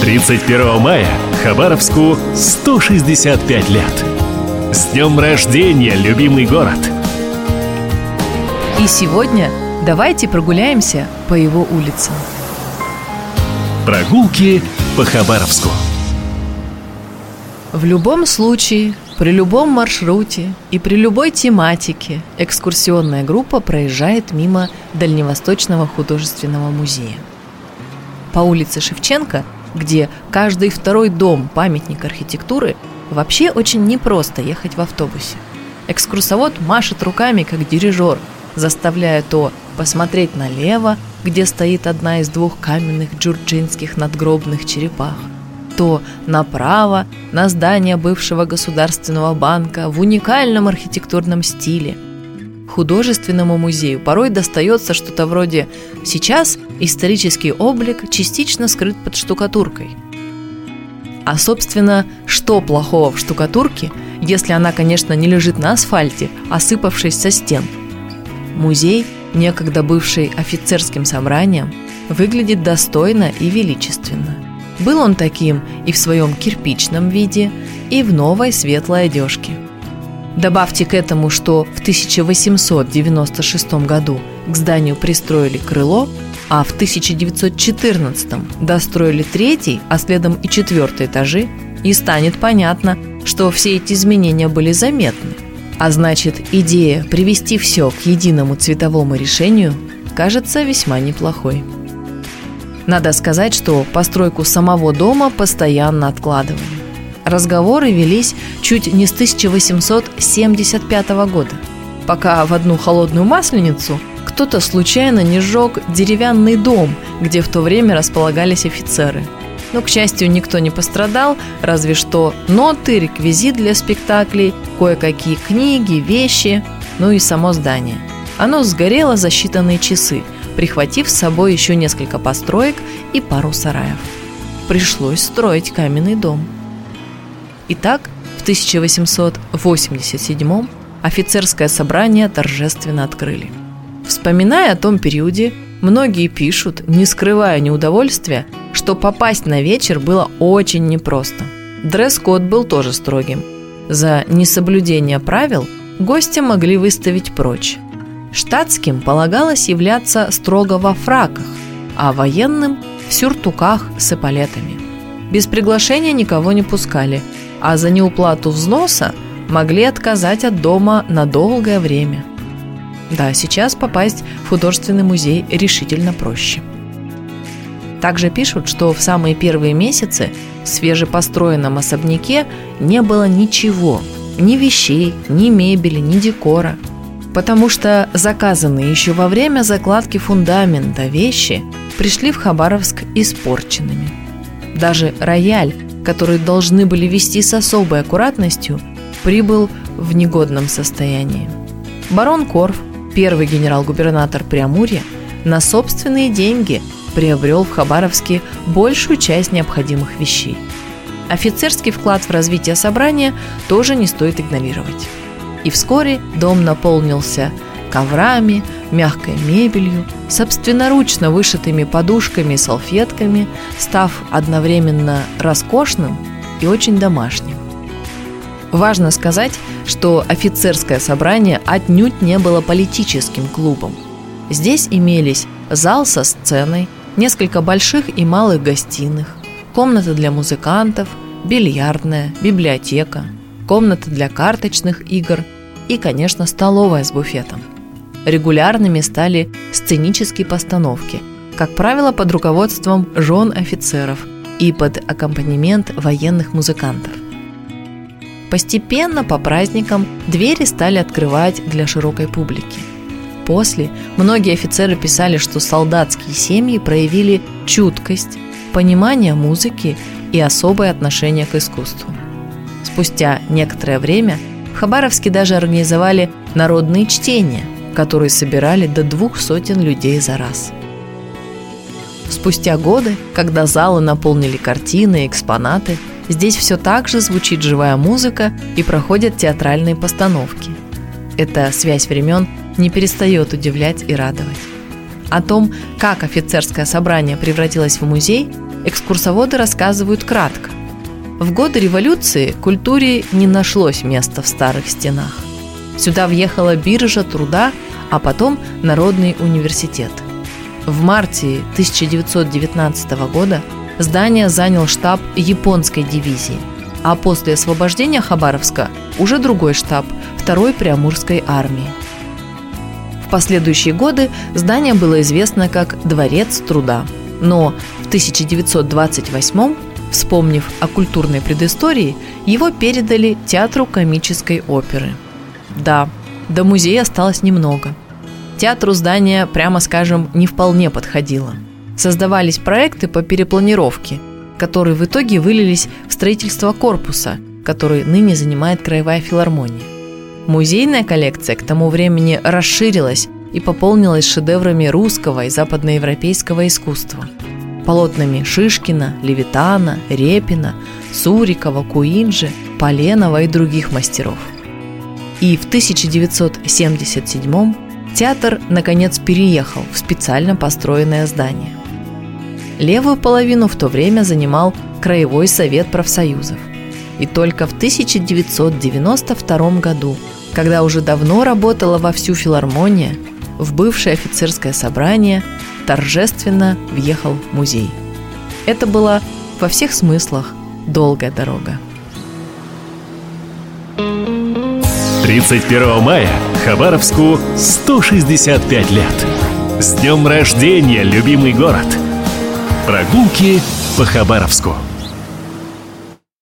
31 мая Хабаровску 165 лет. С днем рождения, любимый город! И сегодня давайте прогуляемся по его улицам. Прогулки по Хабаровску. В любом случае, при любом маршруте и при любой тематике экскурсионная группа проезжает мимо Дальневосточного художественного музея. По улице Шевченко, где каждый второй дом – памятник архитектуры, вообще очень непросто ехать в автобусе. Экскурсовод машет руками, как дирижер, заставляя то посмотреть налево, где стоит одна из двух каменных джурджинских надгробных черепах – то направо на здание бывшего государственного банка в уникальном архитектурном стиле. Художественному музею порой достается что-то вроде «сейчас исторический облик частично скрыт под штукатуркой». А, собственно, что плохого в штукатурке, если она, конечно, не лежит на асфальте, осыпавшись со стен? Музей, некогда бывший офицерским собранием, выглядит достойно и величественно – был он таким и в своем кирпичном виде, и в новой светлой одежке. Добавьте к этому, что в 1896 году к зданию пристроили крыло, а в 1914 достроили третий, а следом и четвертый этажи, и станет понятно, что все эти изменения были заметны. А значит, идея привести все к единому цветовому решению кажется весьма неплохой. Надо сказать, что постройку самого дома постоянно откладывали. Разговоры велись чуть не с 1875 года, пока в одну холодную масленицу кто-то случайно не сжег деревянный дом, где в то время располагались офицеры. Но, к счастью, никто не пострадал, разве что ноты, реквизит для спектаклей, кое-какие книги, вещи, ну и само здание. Оно сгорело за считанные часы – прихватив с собой еще несколько построек и пару сараев. Пришлось строить каменный дом. Итак, в 1887 офицерское собрание торжественно открыли. Вспоминая о том периоде, многие пишут, не скрывая неудовольствия, что попасть на вечер было очень непросто. Дресс-код был тоже строгим. За несоблюдение правил гостя могли выставить прочь. Штатским полагалось являться строго во фраках, а военным – в сюртуках с эполетами. Без приглашения никого не пускали, а за неуплату взноса могли отказать от дома на долгое время. Да, сейчас попасть в художественный музей решительно проще. Также пишут, что в самые первые месяцы в свежепостроенном особняке не было ничего, ни вещей, ни мебели, ни декора – потому что заказанные еще во время закладки фундамента вещи пришли в Хабаровск испорченными. Даже рояль, который должны были вести с особой аккуратностью, прибыл в негодном состоянии. Барон Корф, первый генерал-губернатор Преамурья, на собственные деньги приобрел в Хабаровске большую часть необходимых вещей. Офицерский вклад в развитие собрания тоже не стоит игнорировать и вскоре дом наполнился коврами, мягкой мебелью, собственноручно вышитыми подушками и салфетками, став одновременно роскошным и очень домашним. Важно сказать, что офицерское собрание отнюдь не было политическим клубом. Здесь имелись зал со сценой, несколько больших и малых гостиных, комната для музыкантов, бильярдная, библиотека, комната для карточных игр – и, конечно, столовая с буфетом. Регулярными стали сценические постановки, как правило, под руководством жен офицеров и под аккомпанемент военных музыкантов. Постепенно по праздникам двери стали открывать для широкой публики. После многие офицеры писали, что солдатские семьи проявили чуткость, понимание музыки и особое отношение к искусству. Спустя некоторое время – в Хабаровске даже организовали народные чтения, которые собирали до двух сотен людей за раз. Спустя годы, когда залы наполнили картины и экспонаты, здесь все так же звучит живая музыка и проходят театральные постановки. Эта связь времен не перестает удивлять и радовать. О том, как офицерское собрание превратилось в музей, экскурсоводы рассказывают кратко. В годы революции культуре не нашлось места в старых стенах. Сюда въехала биржа труда, а потом Народный университет. В марте 1919 года здание занял штаб японской дивизии, а после освобождения Хабаровска уже другой штаб второй Приамурской армии. В последующие годы здание было известно как Дворец труда, но в 1928 Вспомнив о культурной предыстории, его передали Театру комической оперы. Да, до музея осталось немного. Театру здание, прямо скажем, не вполне подходило. Создавались проекты по перепланировке, которые в итоге вылились в строительство корпуса, который ныне занимает Краевая филармония. Музейная коллекция к тому времени расширилась и пополнилась шедеврами русского и западноевропейского искусства – полотнами Шишкина, Левитана, Репина, Сурикова, Куинджи, Поленова и других мастеров. И в 1977 театр, наконец, переехал в специально построенное здание. Левую половину в то время занимал Краевой совет профсоюзов. И только в 1992 году, когда уже давно работала вовсю филармония, в бывшее офицерское собрание торжественно въехал музей. Это была во всех смыслах долгая дорога. 31 мая Хабаровску 165 лет. С днем рождения, любимый город! Прогулки по Хабаровску.